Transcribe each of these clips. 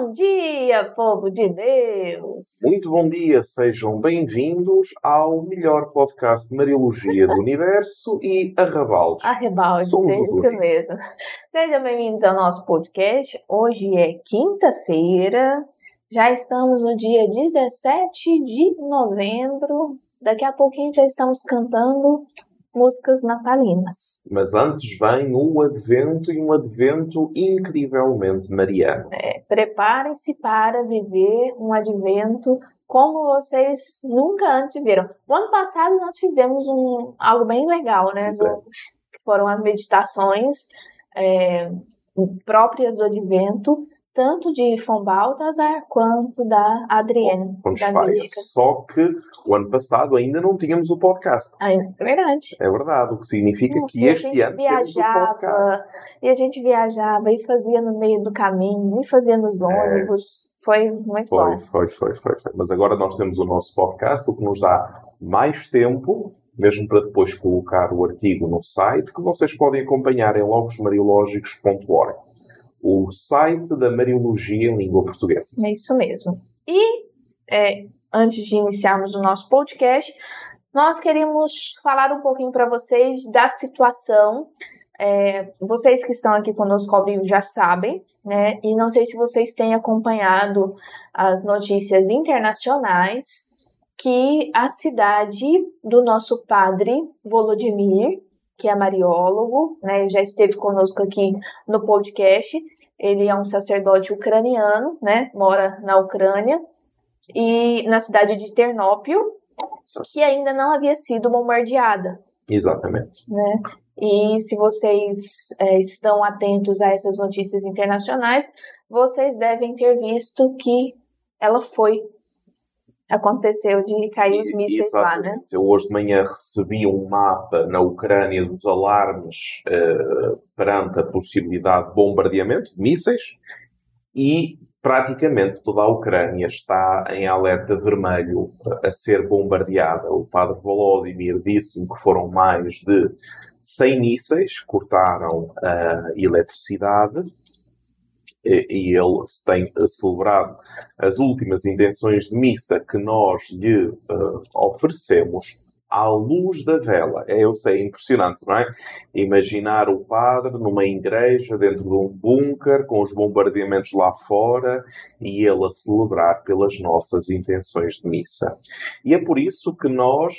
Bom dia, povo de Deus! Muito bom dia, sejam bem-vindos ao melhor podcast de Mariologia do Universo e Arrabaldes. Arrabaldes, é isso mesmo. Sejam bem-vindos ao nosso podcast. Hoje é quinta-feira, já estamos no dia 17 de novembro. Daqui a pouquinho já estamos cantando músicas natalinas. Mas antes vem o Advento e um Advento incrivelmente mariano. É, Preparem-se para viver um Advento como vocês nunca antes viram. O ano passado nós fizemos um, algo bem legal, né? Do, que foram as meditações é, próprias do Advento, tanto de Von Balthasar quanto da Adrienne. da mística. Só que o ano passado ainda não tínhamos o podcast. é verdade. É verdade, o que significa que este ano viajava, temos o podcast. E a gente viajava e fazia no meio do caminho, e fazia nos é. ônibus. É. Foi muito foi, bom. Foi, foi, foi, foi. Mas agora nós temos o nosso podcast, o que nos dá mais tempo, mesmo para depois colocar o artigo no site, que vocês podem acompanhar em logosmariológicos.org o site da Mariologia em língua portuguesa. É isso mesmo. E é, antes de iniciarmos o nosso podcast, nós queríamos falar um pouquinho para vocês da situação. É, vocês que estão aqui conosco ao vivo já sabem, né? E não sei se vocês têm acompanhado as notícias internacionais que a cidade do nosso padre Volodymyr que é mariólogo, né, já esteve conosco aqui no podcast. Ele é um sacerdote ucraniano, né, mora na Ucrânia e na cidade de Ternópil, que ainda não havia sido bombardeada. Exatamente. Né? E se vocês é, estão atentos a essas notícias internacionais, vocês devem ter visto que ela foi aconteceu de cair os mísseis lá, né? Eu hoje de manhã recebi um mapa na Ucrânia dos alarmes uh, perante a possibilidade de bombardeamento de mísseis e praticamente toda a Ucrânia está em alerta vermelho a ser bombardeada. O padre Volodymyr disse-me que foram mais de 100 mísseis, cortaram a eletricidade e ele tem celebrado as últimas intenções de missa que nós lhe uh, oferecemos à luz da vela. É, eu sei, é impressionante, não é? Imaginar o padre numa igreja dentro de um bunker, com os bombardeamentos lá fora, e ele a celebrar pelas nossas intenções de missa. E é por isso que nós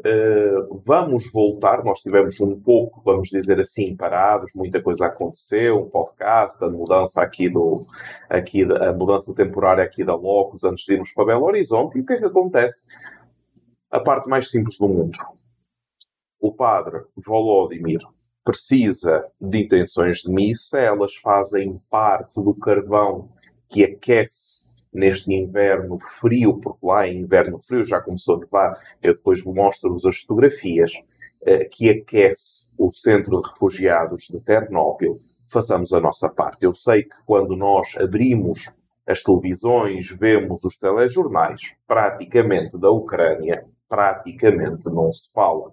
Uh, vamos voltar, nós tivemos um pouco, vamos dizer assim, parados, muita coisa aconteceu, um podcast, a mudança aqui do, aqui, a mudança temporária aqui da Locus antes de irmos para Belo Horizonte, e o que é que acontece? A parte mais simples do mundo. O padre Volodymyr precisa de intenções de missa, elas fazem parte do carvão que aquece neste inverno frio, porque lá é inverno frio, já começou a nevar, eu depois mostro-vos as fotografias, eh, que aquece o centro de refugiados de Ternópil, façamos a nossa parte. Eu sei que quando nós abrimos as televisões, vemos os telejornais, praticamente da Ucrânia, praticamente não se fala.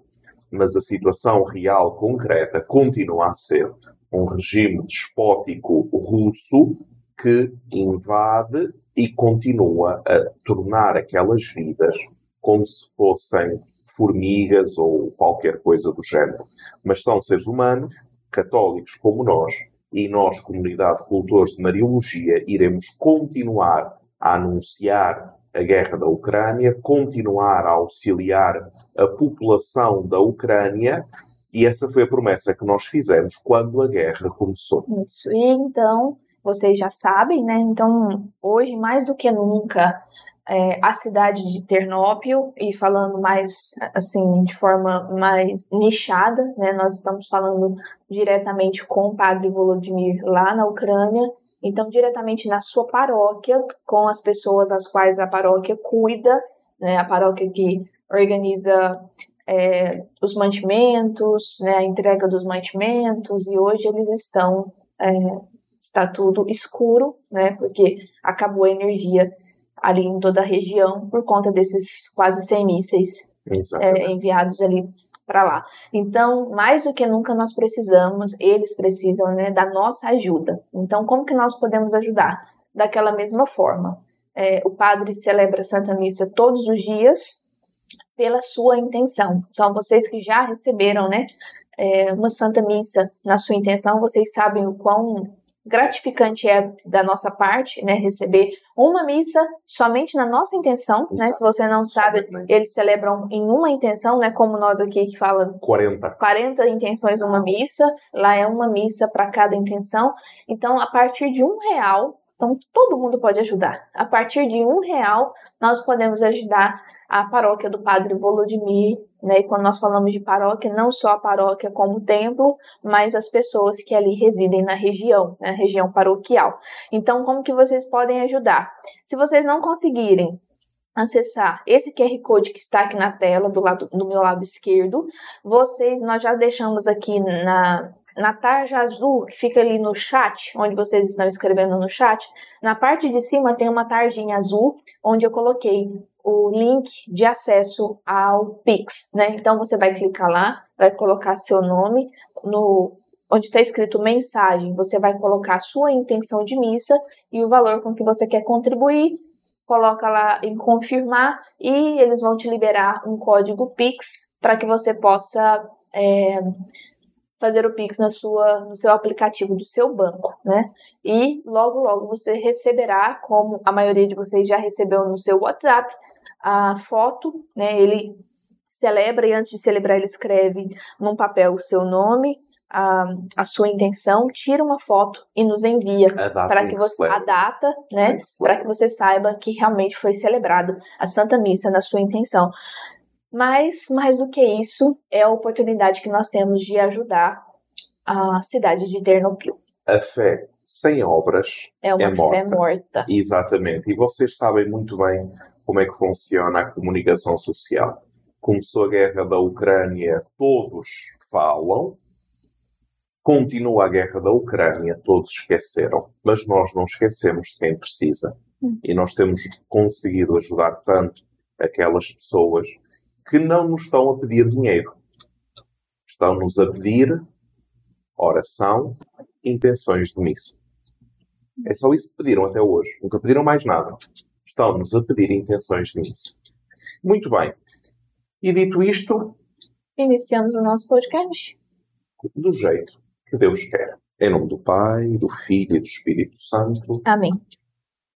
Mas a situação real, concreta, continua a ser um regime despótico russo que invade e continua a tornar aquelas vidas como se fossem formigas ou qualquer coisa do género. Mas são seres humanos, católicos como nós, e nós, comunidade de cultores de Mariologia, iremos continuar a anunciar a guerra da Ucrânia, continuar a auxiliar a população da Ucrânia, e essa foi a promessa que nós fizemos quando a guerra começou. Isso. E então, vocês já sabem, né? Então, hoje, mais do que nunca, é, a cidade de Ternópil, e falando mais, assim, de forma mais nichada, né? Nós estamos falando diretamente com o padre Volodymyr lá na Ucrânia, então, diretamente na sua paróquia, com as pessoas às quais a paróquia cuida, né? A paróquia que organiza é, os mantimentos, né, a entrega dos mantimentos, e hoje eles estão é, está tudo escuro, né? Porque acabou a energia ali em toda a região por conta desses quase 100 mísseis é, enviados ali para lá. Então, mais do que nunca nós precisamos, eles precisam né, da nossa ajuda. Então, como que nós podemos ajudar? Daquela mesma forma. É, o padre celebra a Santa Missa todos os dias pela sua intenção. Então, vocês que já receberam né, é, uma Santa Missa na sua intenção, vocês sabem o quão gratificante é da nossa parte, né, receber uma missa somente na nossa intenção, né? Se você não sabe, eles celebram em uma intenção, né, como nós aqui que fala 40. 40 intenções uma missa, lá é uma missa para cada intenção. Então, a partir de um real, então todo mundo pode ajudar. A partir de um real, nós podemos ajudar a paróquia do Padre Volodymyr, né? E quando nós falamos de paróquia, não só a paróquia como templo, mas as pessoas que ali residem na região, na né? região paroquial. Então, como que vocês podem ajudar? Se vocês não conseguirem acessar esse QR Code que está aqui na tela, do lado do meu lado esquerdo, vocês nós já deixamos aqui na na tarja azul que fica ali no chat, onde vocês estão escrevendo no chat, na parte de cima tem uma tarjinha azul onde eu coloquei o link de acesso ao Pix, né? Então você vai clicar lá, vai colocar seu nome no onde está escrito mensagem, você vai colocar sua intenção de missa e o valor com que você quer contribuir, coloca lá em confirmar e eles vão te liberar um código Pix para que você possa é, fazer o Pix na sua, no seu aplicativo do seu banco, né? E logo, logo você receberá, como a maioria de vocês já recebeu no seu WhatsApp, a foto, né? Ele celebra e antes de celebrar ele escreve num papel o seu nome, a, a sua intenção, tira uma foto e nos envia para que você a data, né, para que você saiba que realmente foi celebrado a Santa Missa na sua intenção. Mas mais do que isso, é a oportunidade que nós temos de ajudar a cidade de Ternopil. A fé sem obras é uma é morta. fé morta. Exatamente. E vocês sabem muito bem como é que funciona a comunicação social. Começou a guerra da Ucrânia, todos falam. Continua a guerra da Ucrânia, todos esqueceram. Mas nós não esquecemos de quem precisa. Hum. E nós temos conseguido ajudar tanto aquelas pessoas que não nos estão a pedir dinheiro. Estão-nos a pedir oração, intenções de missa. É só isso que pediram até hoje. Nunca pediram mais nada estão-nos a pedir intenções de missa. Muito bem. E dito isto. Iniciamos o nosso podcast. Do jeito que Deus quer. Em nome do Pai, do Filho e do Espírito Santo. Amém.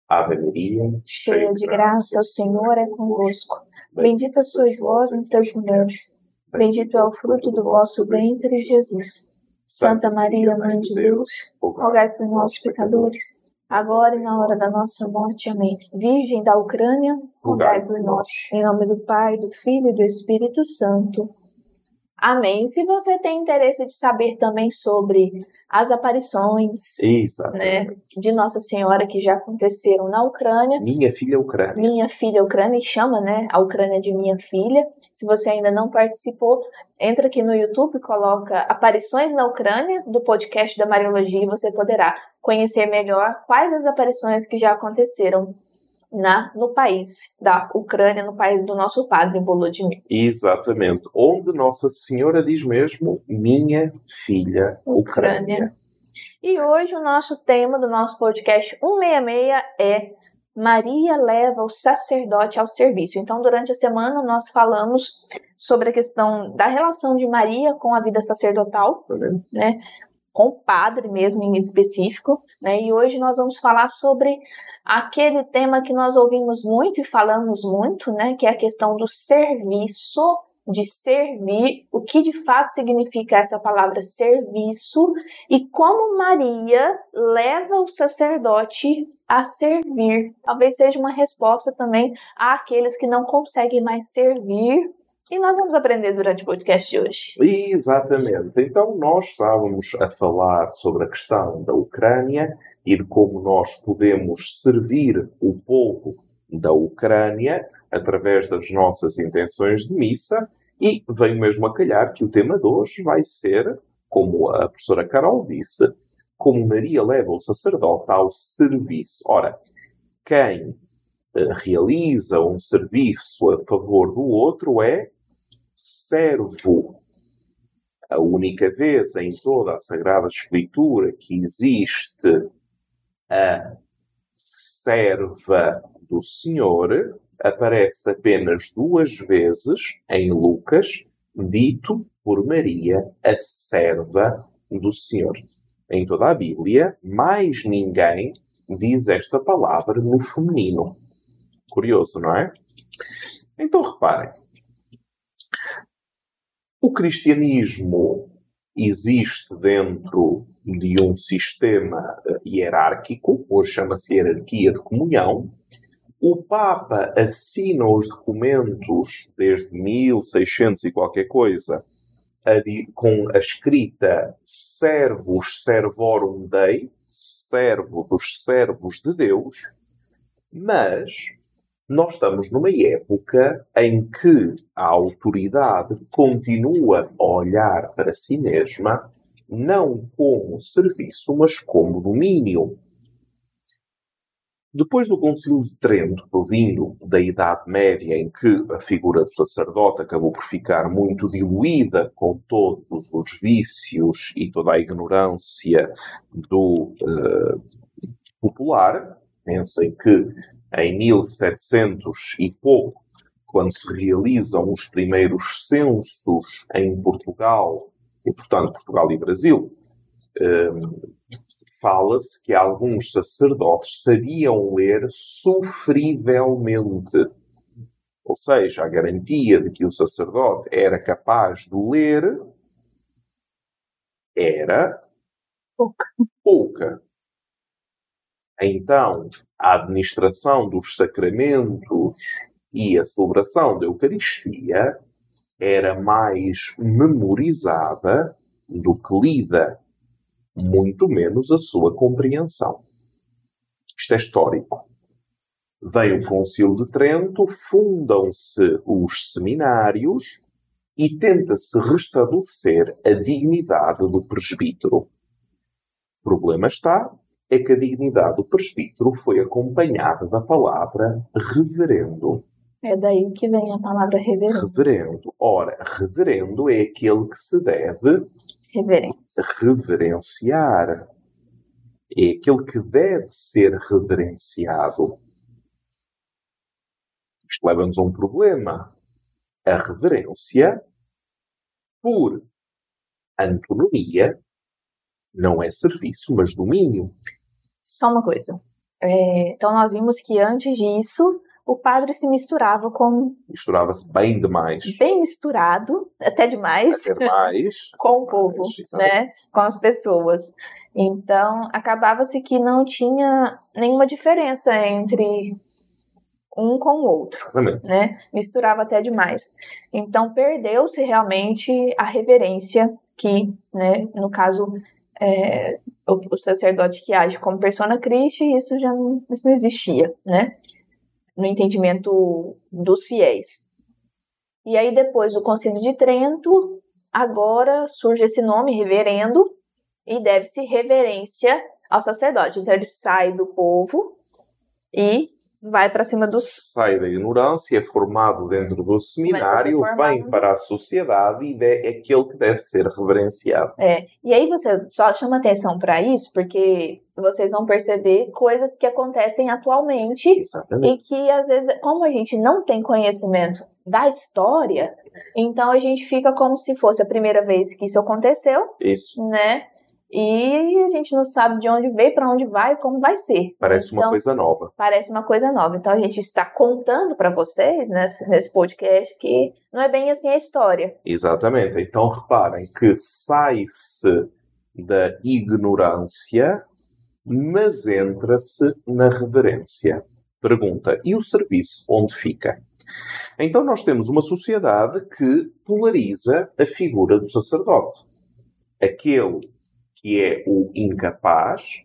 Ave Maria, cheia de graça, o Senhor é convosco. Bendita sois vós entre as mulheres. Bendito é o fruto do vosso ventre, Jesus. Santa Maria, Mãe de Deus, rogai por nós, pecadores agora e na hora da nossa morte. Amém. Virgem da Ucrânia, rogai por nós. Em nome do Pai, do Filho e do Espírito Santo. Amém. Se você tem interesse de saber também sobre as aparições né, de Nossa Senhora que já aconteceram na Ucrânia. Minha filha é Ucrânia. Minha filha é Ucrânia e chama né, a Ucrânia de minha filha. Se você ainda não participou, entra aqui no YouTube e coloca Aparições na Ucrânia do podcast da Mariologia e você poderá conhecer melhor quais as aparições que já aconteceram na, no país da Ucrânia, no país do nosso padre Volodymyr. Exatamente. Onde Nossa Senhora diz mesmo, minha filha Ucrânia. Ucrânia. E hoje o nosso tema do nosso podcast 166 é Maria leva o sacerdote ao serviço. Então, durante a semana, nós falamos sobre a questão da relação de Maria com a vida sacerdotal, né? Com padre mesmo em específico, né? E hoje nós vamos falar sobre aquele tema que nós ouvimos muito e falamos muito, né? Que é a questão do serviço, de servir, o que de fato significa essa palavra serviço e como Maria leva o sacerdote a servir. Talvez seja uma resposta também àqueles que não conseguem mais servir e nós vamos aprender durante o podcast de hoje. Exatamente. Então, nós estávamos a falar sobre a questão da Ucrânia e de como nós podemos servir o povo da Ucrânia através das nossas intenções de missa. E veio mesmo a calhar que o tema de hoje vai ser, como a professora Carol disse, como Maria leva o sacerdote ao serviço. Ora, quem eh, realiza um serviço a favor do outro é servo. A única vez em toda a Sagrada Escritura que existe a serva do Senhor aparece apenas duas vezes em Lucas, dito por Maria, a serva do Senhor. Em toda a Bíblia, mais ninguém diz esta palavra no feminino. Curioso, não é? Então reparem. O cristianismo existe dentro de um sistema hierárquico, hoje chama-se hierarquia de comunhão, o Papa assina os documentos desde 1600 e qualquer coisa a, com a escrita Servus Servorum Dei, servo dos servos de Deus, mas nós estamos numa época em que a autoridade continua a olhar para si mesma não como serviço, mas como domínio. Depois do Concílio de Trento, provindo da Idade Média, em que a figura do sacerdote acabou por ficar muito diluída com todos os vícios e toda a ignorância do uh, popular, pensem que em 1700 e pouco, quando se realizam os primeiros censos em Portugal, e portanto Portugal e Brasil, uh, fala-se que alguns sacerdotes sabiam ler sofrivelmente. Ou seja, a garantia de que o sacerdote era capaz de ler era pouca. pouca. Então, a administração dos sacramentos e a celebração da Eucaristia era mais memorizada do que lida muito menos a sua compreensão. Isto é histórico. Vem o Concílio de Trento, fundam-se os seminários e tenta-se restabelecer a dignidade do presbítero. O problema está é que a dignidade do presbítero foi acompanhada da palavra reverendo. É daí que vem a palavra reverendo. Reverendo. Ora, reverendo é aquele que se deve Reverência. Reverenciar. É aquele que deve ser reverenciado. Isto leva-nos a um problema. A reverência, por antonomia, não é serviço, mas domínio. Só uma coisa. É, então, nós vimos que antes disso, o padre se misturava com. Misturava-se bem demais. Bem misturado, até demais. Até demais. com o povo, né? Com as pessoas. Então, acabava-se que não tinha nenhuma diferença entre um com o outro, Exatamente. né? Misturava até demais. Então, perdeu-se realmente a reverência que, né, no caso, é, o, o, sacerdote que age como persona Christi, isso já não, isso não existia, né? no entendimento dos fiéis. E aí, depois do Concílio de Trento, agora surge esse nome, reverendo, e deve-se reverência ao sacerdote. Então, ele sai do povo e vai para cima dos. Sai da ignorância, é formado dentro do seminário, vem para a sociedade e é aquele que deve ser reverenciado. É, e aí você só chama atenção para isso, porque vocês vão perceber coisas que acontecem atualmente Exatamente. e que às vezes, como a gente não tem conhecimento da história, então a gente fica como se fosse a primeira vez que isso aconteceu. Isso. Né? E a gente não sabe de onde veio, para onde vai, como vai ser. Parece então, uma coisa nova. Parece uma coisa nova. Então a gente está contando para vocês nesse, nesse podcast que não é bem assim a história. Exatamente. Então reparem que sai-se da ignorância, mas entra-se na reverência. Pergunta: e o serviço onde fica? Então nós temos uma sociedade que polariza a figura do sacerdote. Aquele que é o incapaz,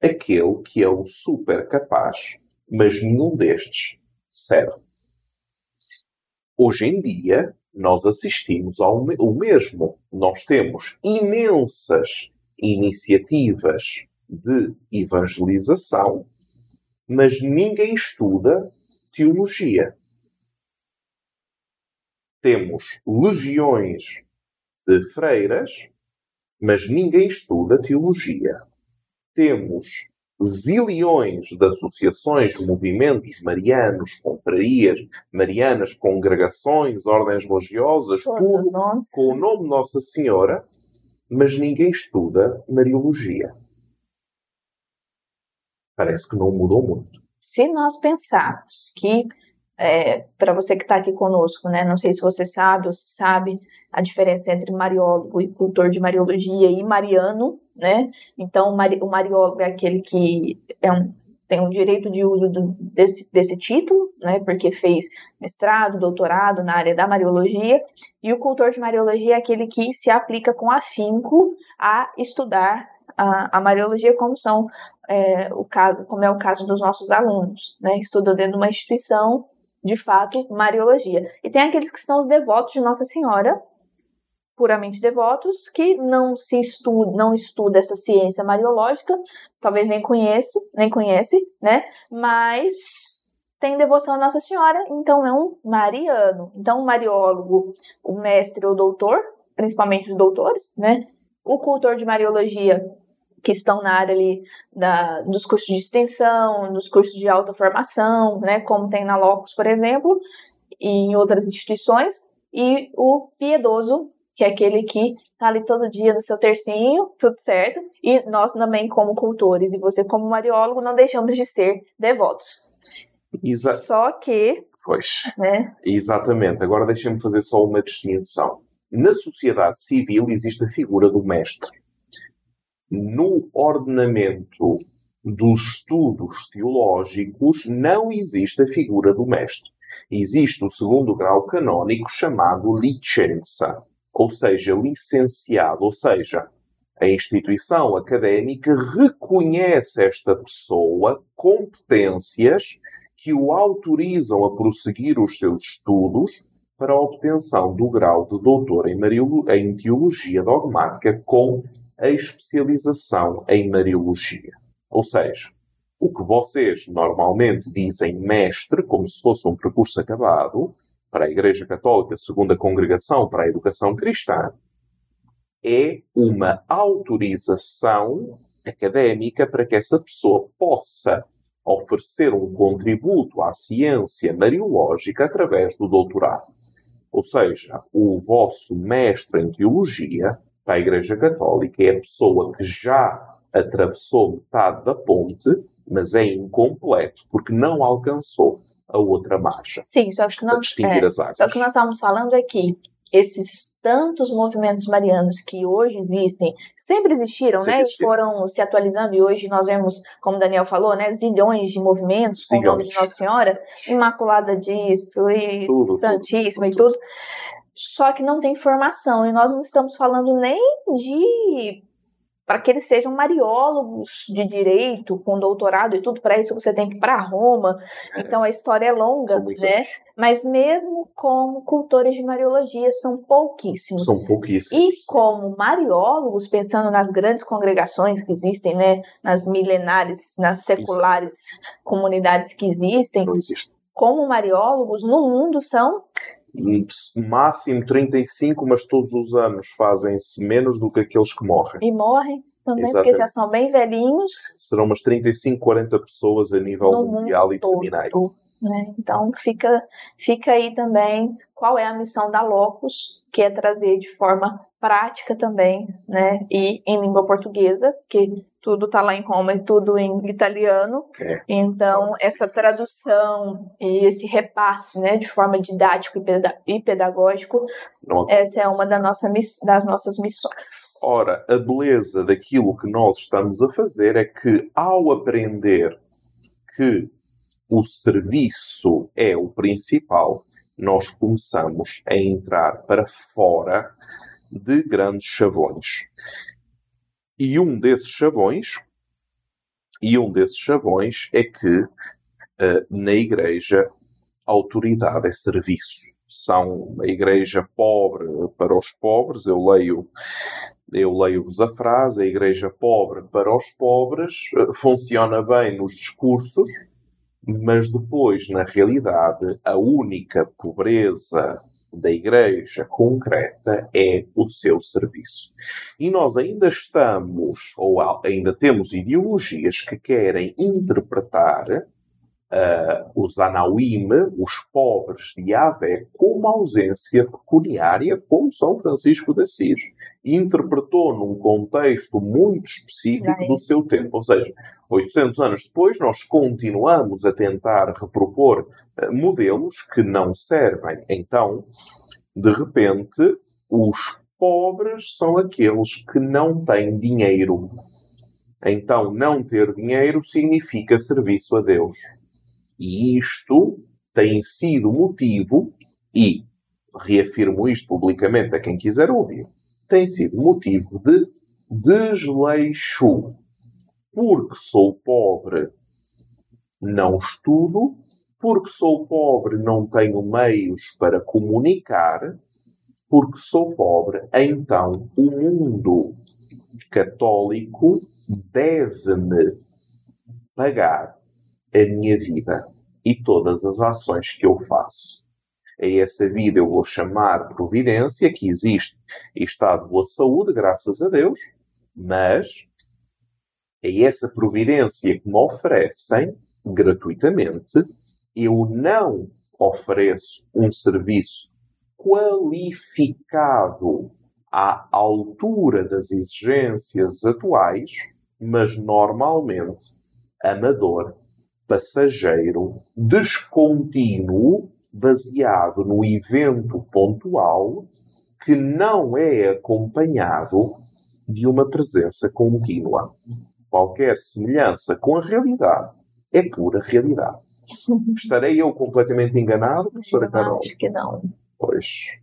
aquele que é o super capaz, mas nenhum destes serve. Hoje em dia, nós assistimos ao o mesmo. Nós temos imensas iniciativas de evangelização, mas ninguém estuda teologia. temos legiões de freiras, mas ninguém estuda teologia. Temos zilhões de associações, movimentos marianos, confrarias marianas, congregações, ordens religiosas, Todos tudo com o nome de Nossa Senhora, mas ninguém estuda Mariologia. Parece que não mudou muito. Se nós pensarmos que, é, para você que está aqui conosco, né, não sei se você sabe ou se sabe a diferença entre mariólogo e cultor de mariologia e mariano, né? Então, o, mari, o mariólogo é aquele que é um, tem o direito de uso do, desse, desse título, né, porque fez mestrado, doutorado na área da mariologia, e o cultor de mariologia é aquele que se aplica com afinco a estudar a, a mariologia, como são é, o caso, como é o caso dos nossos alunos, né, estudam dentro de uma instituição, de fato, mariologia. E tem aqueles que são os devotos de Nossa Senhora, puramente devotos, que não se estuda, não estuda essa ciência mariológica, talvez nem conhece, nem conhece, né? Mas tem devoção a Nossa Senhora, então é um mariano. Então, o mariólogo, o mestre ou doutor, principalmente os doutores, né? O cultor de mariologia, que estão na área ali da, dos cursos de extensão, dos cursos de alta formação, né? Como tem na Locus, por exemplo, e em outras instituições. E o piedoso, que é aquele que tá ali todo dia no seu tercinho, tudo certo. E nós também, como cultores, e você como mariólogo, não deixamos de ser devotos. Exa Só que, pois, né, exatamente. Agora deixem-me fazer só uma distinção. Na sociedade civil existe a figura do mestre. No ordenamento dos estudos teológicos não existe a figura do mestre. Existe o segundo grau canónico chamado licença ou seja, licenciado, ou seja, a instituição académica reconhece esta pessoa competências que o autorizam a prosseguir os seus estudos para a obtenção do grau de doutor em, teologia dogmática com a especialização em Mariologia. Ou seja, o que vocês normalmente dizem mestre, como se fosse um percurso acabado, para a Igreja Católica, segundo a Congregação para a Educação Cristã, é uma autorização académica para que essa pessoa possa oferecer um contributo à ciência mariológica através do doutorado. Ou seja, o vosso mestre em teologia para a Igreja Católica é a pessoa que já atravessou metade da ponte, mas é incompleto porque não alcançou a outra marcha. Sim, só que, nós, é, só que nós estamos falando é que esses tantos movimentos marianos que hoje existem, sempre existiram, Sempre né? existiram. E foram se atualizando e hoje nós vemos, como Daniel falou, né? Zilhões de movimentos com o nome de. Nossa Senhora, Imaculada disso e Tudo, tudo, Santíssima tudo, e tudo. Só que não tem formação e nós não estamos falando nem de para que eles sejam mariólogos de direito, com doutorado e tudo, para isso você tem que ir para Roma. Então a história é longa, né? anos. Mas mesmo como cultores de mariologia, são pouquíssimos. São E pouquíssimos. como mariólogos, pensando nas grandes congregações que existem, né, nas milenares, nas seculares comunidades que existem, como mariólogos no mundo são Máximo 35, mas todos os anos fazem-se menos do que aqueles que morrem. e morrem também, Exatamente. porque já são bem velhinhos Serão umas 35, 40 pessoas a nível no mundial e terminais. Né? Então fica, fica aí também qual é a missão da Locus, que é trazer de forma prática também, né? E em língua portuguesa, que tudo tá lá em Roma e tudo em italiano. É. Então, essa tradução e esse repasse, né, de forma didático e peda- pedagógico, Não essa é uma da nossa, das nossas missões. Ora, a beleza daquilo que nós estamos a fazer é que, ao aprender que o serviço é o principal, nós começamos a entrar para fora de grandes chavões. E um desses chavões, e um desses chavões é que eh, na igreja a autoridade é serviço. São a igreja pobre para os pobres, eu leio eu leio-vos a frase, a igreja pobre para os pobres, eh, funciona bem nos discursos, mas depois, na realidade, a única pobreza da Igreja concreta é o seu serviço. E nós ainda estamos, ou ainda temos ideologias que querem interpretar uh, os Anauim, os pobres de Yahvé, como ausência pecuniária, como São Francisco de Assis. Interpretou num contexto muito específico do seu tempo. Ou seja, 800 anos depois, nós continuamos a tentar repropor uh, modelos que não servem. Então, de repente, os pobres são aqueles que não têm dinheiro. Então, não ter dinheiro significa serviço a Deus. E isto tem sido motivo, e reafirmo isto publicamente a quem quiser ouvir, tem sido motivo de desleixo. Porque sou pobre, não estudo, porque sou pobre, não tenho meios para comunicar, porque sou pobre, então o mundo católico deve-me pagar a minha vida e todas as ações que eu faço. A essa vida eu vou chamar providência, que existe e está de boa saúde, graças a Deus, mas é essa providência que me oferecem gratuitamente, eu não ofereço um serviço qualificado à altura das exigências atuais, mas normalmente amador passageiro, descontínuo, baseado no evento pontual, que não é acompanhado de uma presença contínua. Qualquer semelhança com a realidade é pura realidade. Estarei eu completamente enganado, professora Carol? Acho que não. Pois.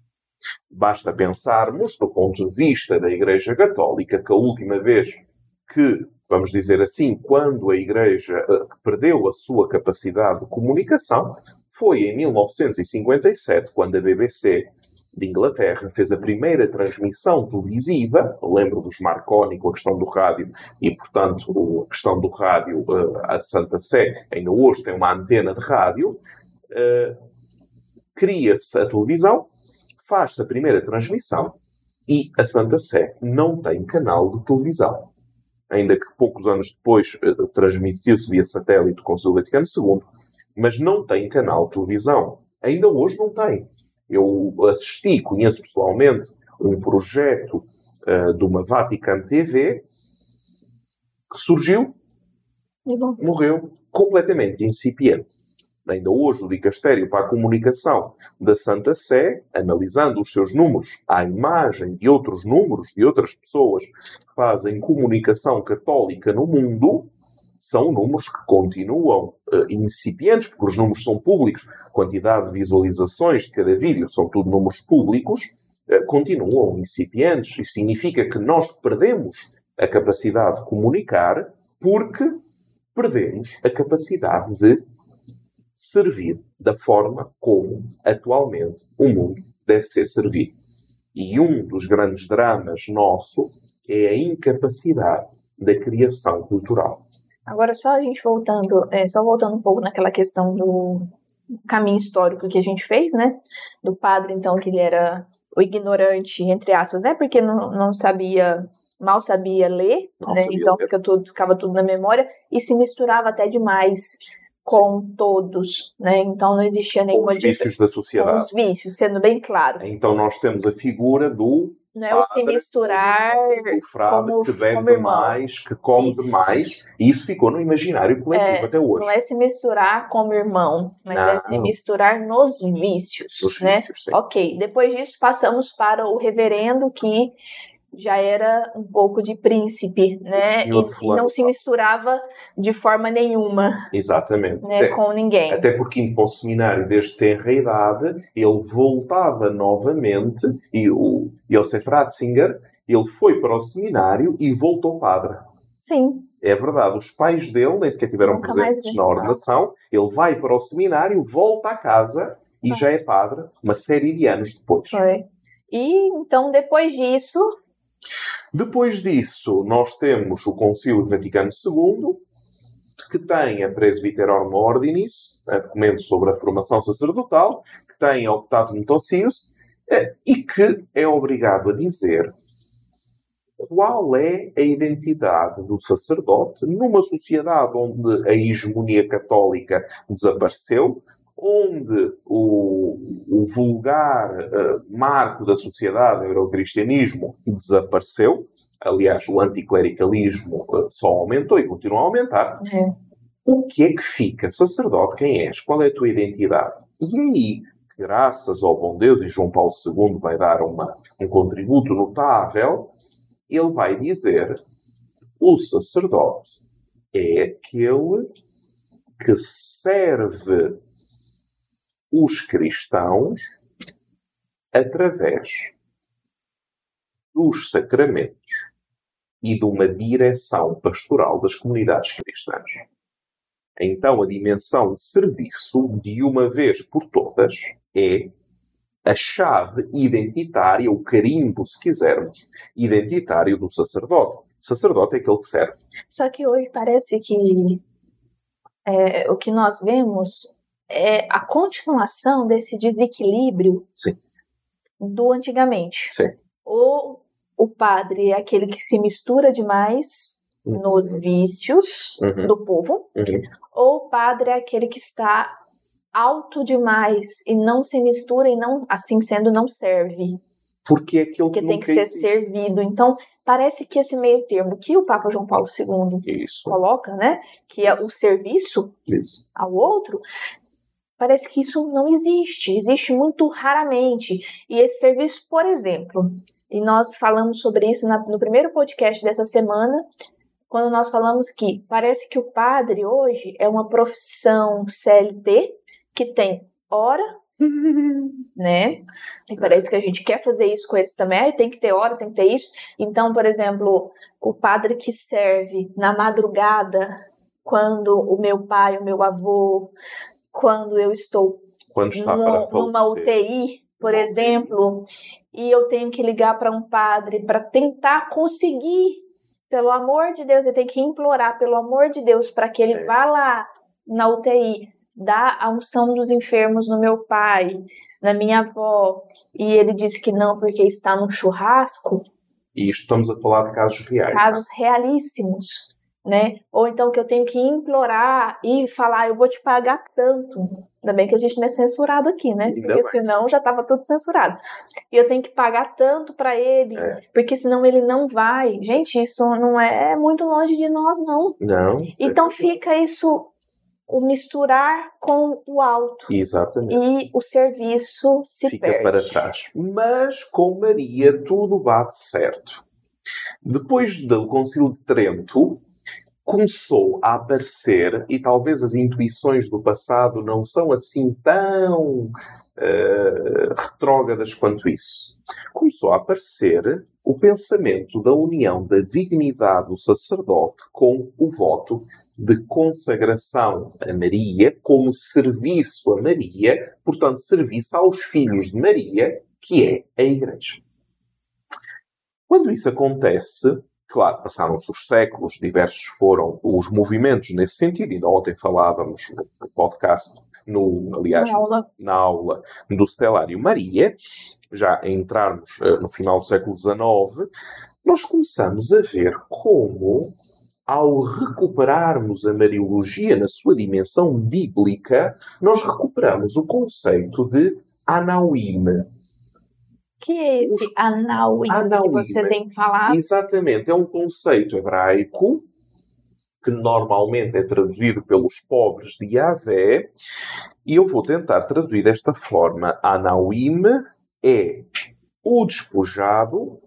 Basta pensarmos, do ponto de vista da Igreja Católica, que a última vez que vamos dizer assim, quando a Igreja uh, perdeu a sua capacidade de comunicação, foi em 1957, quando a BBC de Inglaterra fez a primeira transmissão televisiva, lembro-vos Marconi com a questão do rádio, e portanto a questão do rádio, uh, a Santa Sé ainda hoje tem uma antena de rádio, uh, cria-se a televisão, faz-se a primeira transmissão e a Santa Sé não tem canal de televisão ainda que poucos anos depois uh, transmitiu-se via satélite o Conselho Vaticano II, mas não tem canal de televisão. Ainda hoje não tem. Eu assisti, conheço pessoalmente, um projeto uh, de uma Vatican TV que surgiu, morreu, completamente incipiente. Ainda hoje, o Dicastério para a Comunicação da Santa Sé, analisando os seus números à imagem de outros números, de outras pessoas que fazem comunicação católica no mundo, são números que continuam uh, incipientes, porque os números são públicos, quantidade de visualizações de cada vídeo são tudo números públicos, uh, continuam incipientes. Isso significa que nós perdemos a capacidade de comunicar porque perdemos a capacidade de servir da forma como atualmente o mundo deve ser servido. E um dos grandes dramas nosso é a incapacidade da criação cultural. Agora, só a gente voltando, é, só voltando um pouco naquela questão do caminho histórico que a gente fez, né? Do padre, então, que ele era o ignorante, entre aspas, né? Porque não, não sabia, mal sabia ler, né? Sabia então ler. Fica tudo, ficava tudo na memória e se misturava até demais com todos, né? Então não existia nenhuma com os vícios da sociedade. Com os vícios, sendo bem claro. Então nós temos a figura do não é o se misturar o frade como, que bebe demais, que come isso. demais, e isso ficou no imaginário coletivo é, até hoje. Não é se misturar como irmão, mas não. é se misturar nos vícios, nos né? Vícios. Ok, depois disso passamos para o reverendo que já era um pouco de príncipe, né? E, e, não se misturava de forma nenhuma. Exatamente. Né, até, com ninguém. Até porque indo para o seminário desde tenra idade, ele voltava novamente, e o Josef Ratzinger, ele foi para o seminário e voltou padre. Sim. É verdade, os pais dele nem sequer tiveram Nunca presentes na ordenação, ele vai para o seminário, volta a casa e ah. já é padre uma série de anos depois. Foi. E então, depois disso, depois disso, nós temos o Concílio Vaticano II, que tem a Presbyterorum Ordinis, a documento sobre a formação sacerdotal, que tem a Optatum Notocius, eh, e que é obrigado a dizer qual é a identidade do sacerdote numa sociedade onde a hegemonia católica desapareceu, onde o, o vulgar uh, marco da sociedade o cristianismo desapareceu, aliás, o anticlericalismo uh, só aumentou e continua a aumentar. É. O que é que fica? Sacerdote, quem és? Qual é a tua identidade? E aí, graças ao bom Deus, e João Paulo II vai dar uma, um contributo notável, ele vai dizer: o sacerdote é aquele que serve os cristãos através dos sacramentos e de uma direção pastoral das comunidades cristãs. Então, a dimensão de serviço, de uma vez por todas, é a chave identitária, o carimbo, se quisermos, identitário do sacerdote. O sacerdote é aquele que serve. Só que hoje parece que é, o que nós vemos é a continuação desse desequilíbrio Sim. do antigamente. Sim. Ou o padre é aquele que se mistura demais uhum. nos vícios uhum. do povo, uhum. ou o padre é aquele que está alto demais e não se mistura e não, assim sendo, não serve. Porque é aquilo que, que tem que ser existe. servido. Então, parece que esse meio termo que o Papa João Paulo II Isso. coloca, né, que é o serviço Isso. ao outro, parece que isso não existe, existe muito raramente. E esse serviço, por exemplo, e nós falamos sobre isso no primeiro podcast dessa semana, quando nós falamos que parece que o padre hoje é uma profissão CLT, que tem hora, né? E parece que a gente quer fazer isso com eles também. tem que ter hora, tem que ter isso. Então, por exemplo, o padre que serve na madrugada, quando o meu pai, o meu avô, quando eu estou quando está no, numa UTI, por exemplo, e eu tenho que ligar para um padre para tentar conseguir, pelo amor de Deus, eu tenho que implorar, pelo amor de Deus, para que ele é. vá lá na UTI dá a unção dos enfermos no meu pai, na minha avó, e ele disse que não porque está no churrasco. E estamos a falar de casos reais. Casos tá? realíssimos, né? Ou então que eu tenho que implorar e falar, eu vou te pagar tanto. Ainda bem que a gente não é censurado aqui, né? Ainda porque senão já estava tudo censurado. E eu tenho que pagar tanto para ele, é. porque senão ele não vai. Gente, isso não é muito longe de nós, não. Não. Então fica isso o misturar com o alto. Exatamente. E o serviço se Fica perde. para trás. Mas com Maria tudo bate certo. Depois do Concílio de Trento, começou a aparecer, e talvez as intuições do passado não são assim tão uh, retrógradas quanto isso. Começou a aparecer o pensamento da união da dignidade do sacerdote com o voto de consagração a Maria como serviço a Maria, portanto, serviço aos filhos de Maria, que é a Igreja. Quando isso acontece, claro, passaram-se os séculos, diversos foram os movimentos nesse sentido, ainda ontem falávamos no podcast, no, aliás, na aula, na aula do Stelário Maria, já a entrarmos uh, no final do século XIX, nós começamos a ver como ao recuperarmos a Mariologia na sua dimensão bíblica, nós recuperamos o conceito de Anauim. Que é esse Os... Anauim, Anauim que você tem falado? Exatamente, é um conceito hebraico que normalmente é traduzido pelos pobres de Yahvé, e eu vou tentar traduzir desta forma. Anauim é o despojado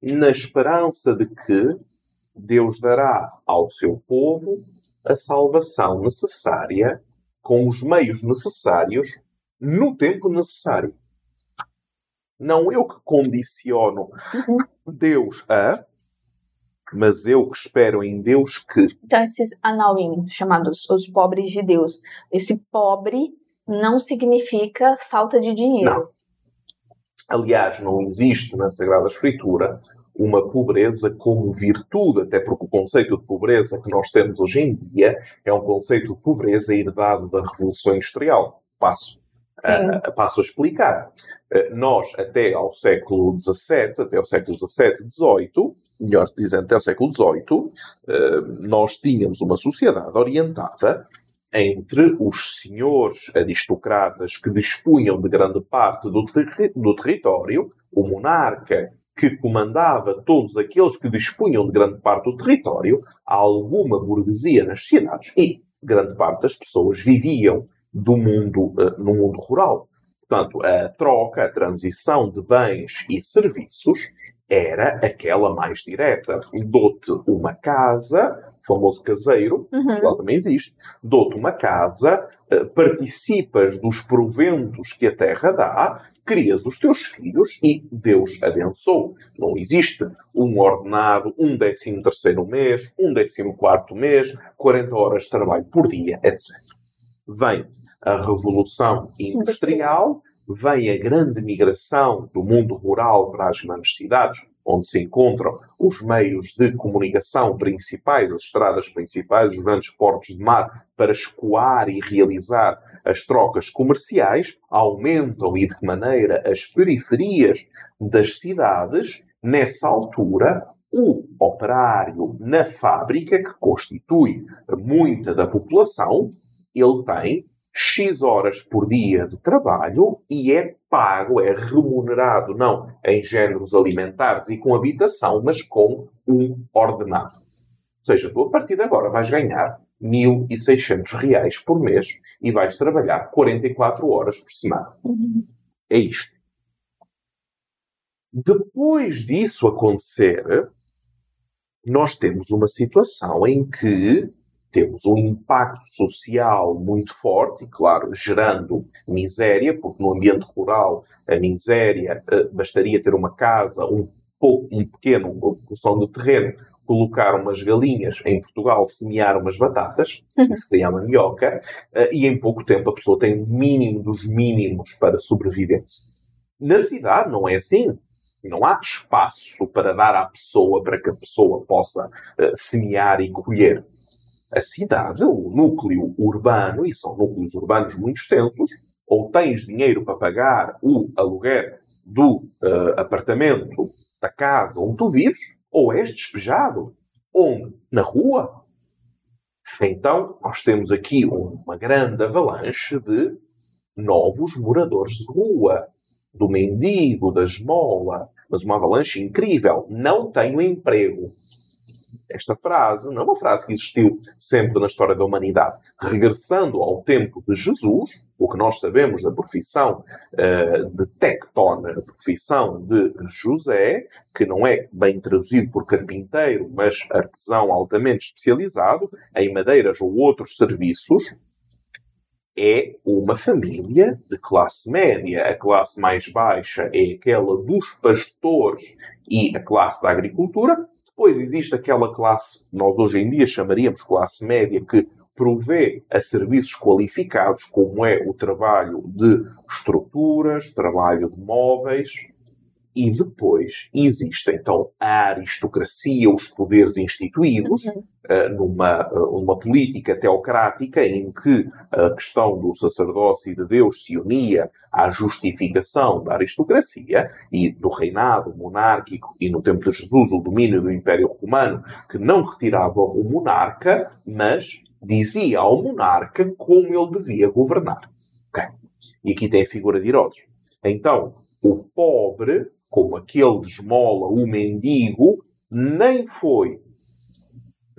na esperança de que Deus dará ao seu povo a salvação necessária com os meios necessários no tempo necessário. Não eu que condiciono uhum. Deus a, mas eu que espero em Deus que. Então, esses anauim, chamados os pobres de Deus, esse pobre não significa falta de dinheiro. Não. Aliás, não existe na Sagrada Escritura uma pobreza como virtude, até porque o conceito de pobreza que nós temos hoje em dia é um conceito de pobreza herdado da Revolução Industrial. Passo Uh, passo a explicar. Uh, nós, até ao século XVII, até ao século XVII, XVIII, melhor dizendo, até ao século XVIII, uh, nós tínhamos uma sociedade orientada entre os senhores aristocratas que dispunham de grande parte do, ter do território, o monarca que comandava todos aqueles que dispunham de grande parte do território, alguma burguesia nas cidades e grande parte das pessoas viviam do mundo, uh, no mundo rural. Portanto, a troca, a transição de bens e serviços era aquela mais direta. Dou-te uma casa, o famoso caseiro, uhum. lá também existe, dou-te uma casa, uh, participas dos proventos que a terra dá, crias os teus filhos e Deus abençoou. Não existe um ordenado, um décimo terceiro mês, um décimo quarto mês, 40 horas de trabalho por dia, etc vem a Revolução Industrial, vem a grande migração do mundo rural para as grandes cidades, onde se encontram os meios de comunicação principais, as estradas principais, os grandes portos de mar, para escoar e realizar as trocas comerciais, aumentam e de que maneira as periferias das cidades, nessa altura, o operário na fábrica, que constitui muita da população, ele tem X horas por dia de trabalho e é pago, é remunerado, não em géneros alimentares e com habitação, mas com um ordenado. Ou seja, tu a partir de agora vais ganhar 1.600 reais por mês e vais trabalhar 44 horas por semana. Uhum. É isto. Depois disso acontecer, nós temos uma situação em que temos um impacto social muito forte, e claro, gerando miséria, porque no ambiente rural a miséria uh, bastaria ter uma casa, um pouco, um pequeno uma porção de terreno, colocar umas galinhas, em Portugal semear umas batatas, que seria a mandioca, uh, e em pouco tempo a pessoa tem o mínimo dos mínimos para sobrevivência. Na cidade não é assim. Não há espaço para dar à pessoa para que a pessoa possa uh, semear e colher a cidade, o núcleo urbano, e são núcleos urbanos muito extensos, ou tens dinheiro para pagar o aluguer do uh, apartamento, da casa onde tu vives, ou és despejado. Onde? Na rua. Então, nós temos aqui uma grande avalanche de novos moradores de rua, do mendigo, da esmola, mas uma avalanche incrível. Não tenho emprego esta frase não é uma frase que existiu sempre na história da humanidade. Regressando ao tempo de Jesus, o que nós sabemos da profissão uh, de Tecton, a profissão de José, que não é bem traduzido por carpinteiro, mas artesão altamente especializado em madeiras ou outros serviços, é uma família de classe média. A classe mais baixa é aquela dos pastores e a classe da agricultura. Depois existe aquela classe, nós hoje em dia chamaríamos classe média, que provê a serviços qualificados, como é o trabalho de estruturas, trabalho de móveis, e depois existe então a aristocracia, os poderes instituídos, uh, numa, uh, uma política teocrática em que a questão do sacerdócio e de Deus se unia à justificação da aristocracia e do reinado monárquico e no tempo de Jesus o domínio do Império Romano, que não retirava o monarca, mas dizia ao monarca como ele devia governar. Okay. E aqui tem a figura de Herodes. Então, o pobre como aquele de esmola, o mendigo, nem foi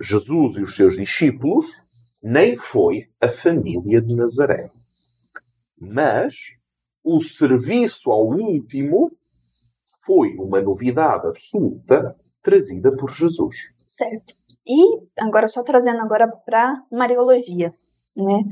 Jesus e os seus discípulos, nem foi a família de Nazaré. Mas o serviço ao último foi uma novidade absoluta trazida por Jesus. Certo. E agora só trazendo agora para Mariologia, né?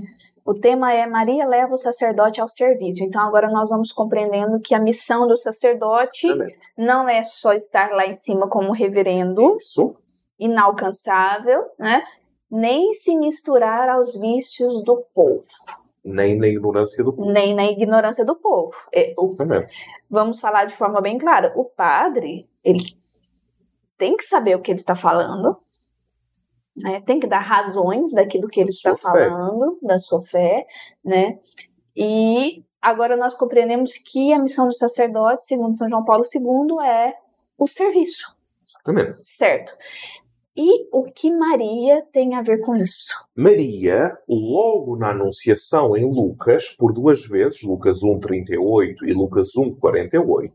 O tema é Maria leva o sacerdote ao serviço. Então agora nós vamos compreendendo que a missão do sacerdote Exatamente. não é só estar lá em cima como reverendo, Isso. inalcançável, né? nem se misturar aos vícios do povo. Nem na ignorância do povo. Nem na ignorância do povo. É, Exatamente. Vamos falar de forma bem clara. O padre, ele tem que saber o que ele está falando, né? Tem que dar razões daquilo que ele está falando, da sua fé, né? E agora nós compreendemos que a missão do sacerdote, segundo São João Paulo II, é o serviço. Exatamente. Certo. E o que Maria tem a ver com isso? Maria, logo na Anunciação em Lucas, por duas vezes, Lucas 1,38 e Lucas 1,48,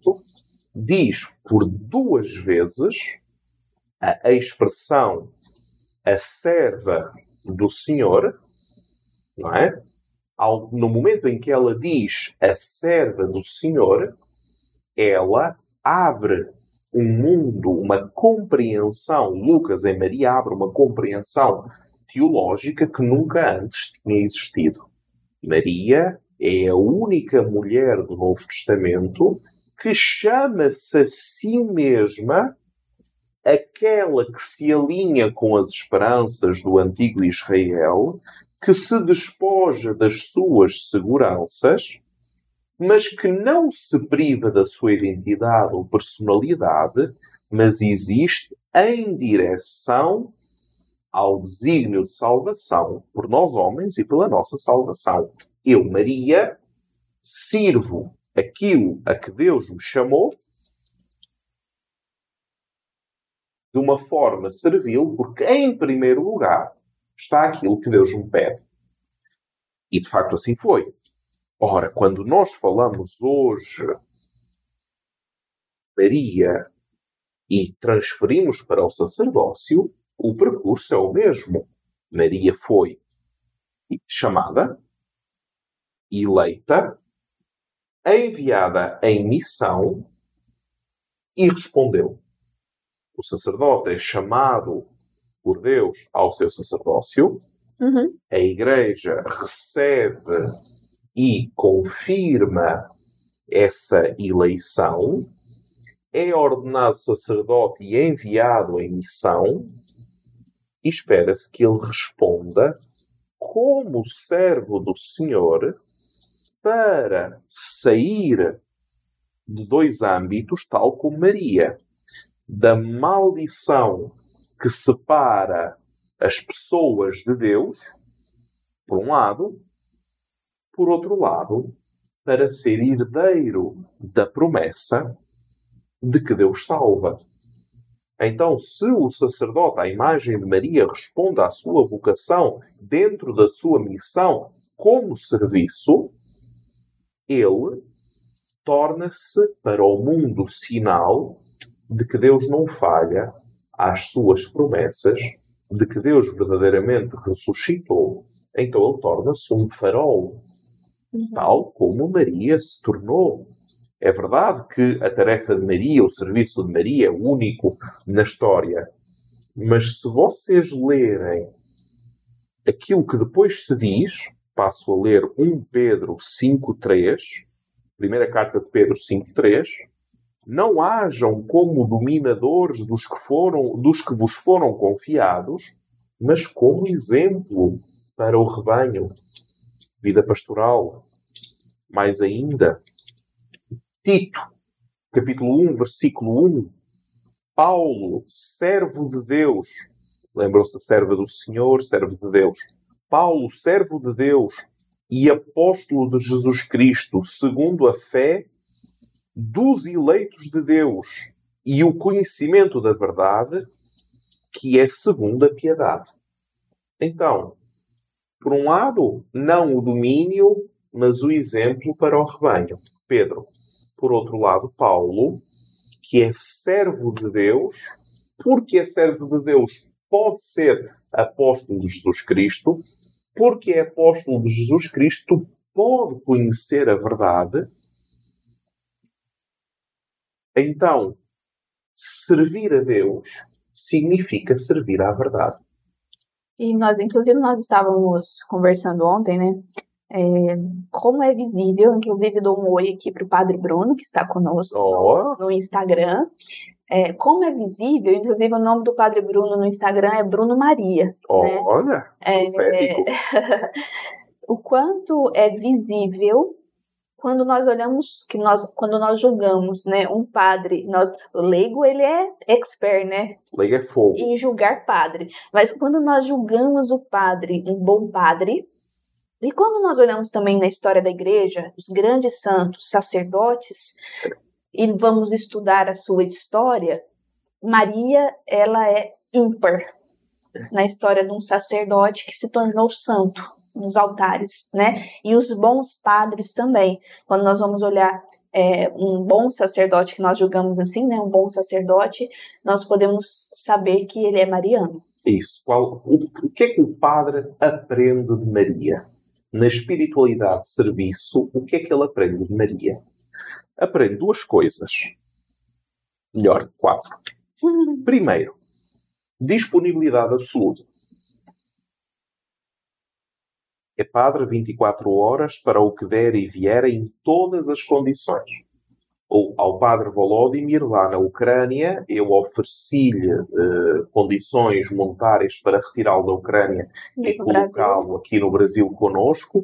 diz por duas vezes a expressão a serva do Senhor, não é? no momento em que ela diz a serva do Senhor, ela abre um mundo, uma compreensão, Lucas em Maria abre uma compreensão teológica que nunca antes tinha existido. Maria é a única mulher do Novo Testamento que chama-se a si mesma aquela que se alinha com as esperanças do antigo Israel, que se despoja das suas seguranças mas que não se priva da sua identidade ou personalidade, mas existe em direção ao desígnio de salvação por nós homens e pela nossa salvação. Eu, Maria, sirvo aquilo a que Deus me chamou de uma forma servil, porque em primeiro lugar está aquilo que Deus me pede. E de facto assim foi. Ora, quando nós falamos hoje Maria e transferimos para o sacerdócio, o percurso é o mesmo. Maria foi chamada, eleita, enviada em missão e respondeu. O sacerdote é chamado por Deus ao seu sacerdócio, uhum. a igreja recebe e confirma essa eleição, é ordenado sacerdote e enviado em missão, e espera-se que ele responda como servo do Senhor para sair de dois âmbitos, tal como Maria, da maldição que separa as pessoas de Deus, por um lado, por outro lado, para ser herdeiro da promessa de que Deus salva. Então, se o sacerdote, à imagem de Maria, responde à sua vocação dentro da sua missão como serviço, ele torna-se para o mundo sinal de que Deus não falha às suas promessas, de que Deus verdadeiramente ressuscitou. Então ele torna-se um farol uhum. tal como Maria se tornou. É verdade que a tarefa de Maria, o serviço de Maria, é único na história. Mas se vocês lerem aquilo que depois se diz, passo a ler 1 Pedro 5.3, primeira carta de Pedro 5.3, não hajam como dominadores dos que, foram, dos que vos foram confiados, mas como exemplo para o rebanho vida pastoral. Mais ainda, Tito, capítulo 1, versículo 1. Paulo, servo de Deus, lembram-se, servo do Senhor, servo de Deus. Paulo, servo de Deus e apóstolo de Jesus Cristo, segundo a fé dos eleitos de Deus e o conhecimento da verdade, que é segundo a piedade. Então, por um lado, não o domínio, mas o exemplo para o rebanho. Pedro. Por outro lado, Paulo, que é servo de Deus, porque é servo de Deus, pode ser apóstolo de Jesus Cristo, porque é apóstolo de Jesus Cristo, pode conhecer a verdade. Então, servir a Deus significa servir à verdade. E nós, inclusive, nós estávamos conversando ontem, né? É, como é visível, inclusive dou um oi aqui para o Padre Bruno, que está conosco oh. no, no, Instagram. É, como é visível, inclusive o nome do Padre Bruno no Instagram é Bruno Maria. Oh, né? Olha, é, o quanto é visível quando nós olhamos, que nós, quando nós julgamos, né, um padre, nós, o leigo, ele é expert, né? Leigo é fogo. Em julgar padre. Mas quando nós julgamos o padre, um bom padre, e quando nós olhamos também na história da igreja, os grandes santos, sacerdotes, e vamos estudar a sua história, Maria, ela é ímpar na história de um sacerdote que se tornou santo nos altares, né? E os bons padres também. Quando nós vamos olhar é, um bom sacerdote, que nós julgamos assim, né? Um bom sacerdote, nós podemos saber que ele é mariano. Isso. Qual, o, o que é que o padre aprende de Maria? Na espiritualidade de serviço, o que é que ele aprende de Maria? Aprende duas coisas. Melhor, quatro. Primeiro, disponibilidade absoluta é padre 24 horas para o que der e vier em todas as condições. Ou ao padre Volodymyr, lá na Ucrânia, eu ofereci-lhe uh, condições monetárias para retirá-lo da Ucrânia e colocá-lo aqui no Brasil conosco,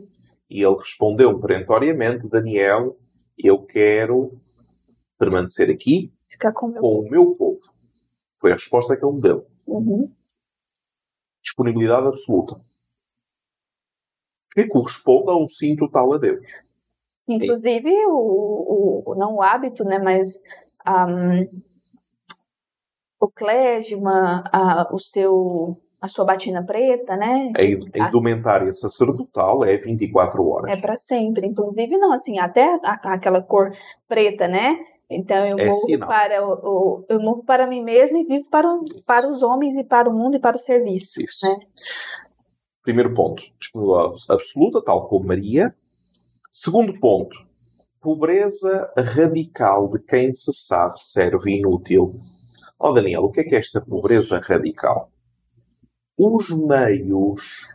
e ele respondeu perentoriamente: Daniel, eu quero permanecer aqui com, com o meu povo. Foi a resposta que ele me deu. Uhum. Disponibilidade absoluta que corresponde a um sim total a Deus. Inclusive, o, o, não o hábito, né, mas um, o clésima, a, o seu, a sua batina preta, né? A indumentária sacerdotal é 24 horas. É para sempre. Inclusive, não, assim, até aquela cor preta, né? Então eu é morro sinal. para o, o, eu morro para mim mesmo e vivo para, para os homens e para o mundo e para o serviço. Isso. Né? Primeiro ponto, disponibilidade absoluta, tal como Maria. Segundo ponto, pobreza radical de quem se sabe serve inútil. Ó oh, Daniel, o que é que é esta pobreza radical? Os meios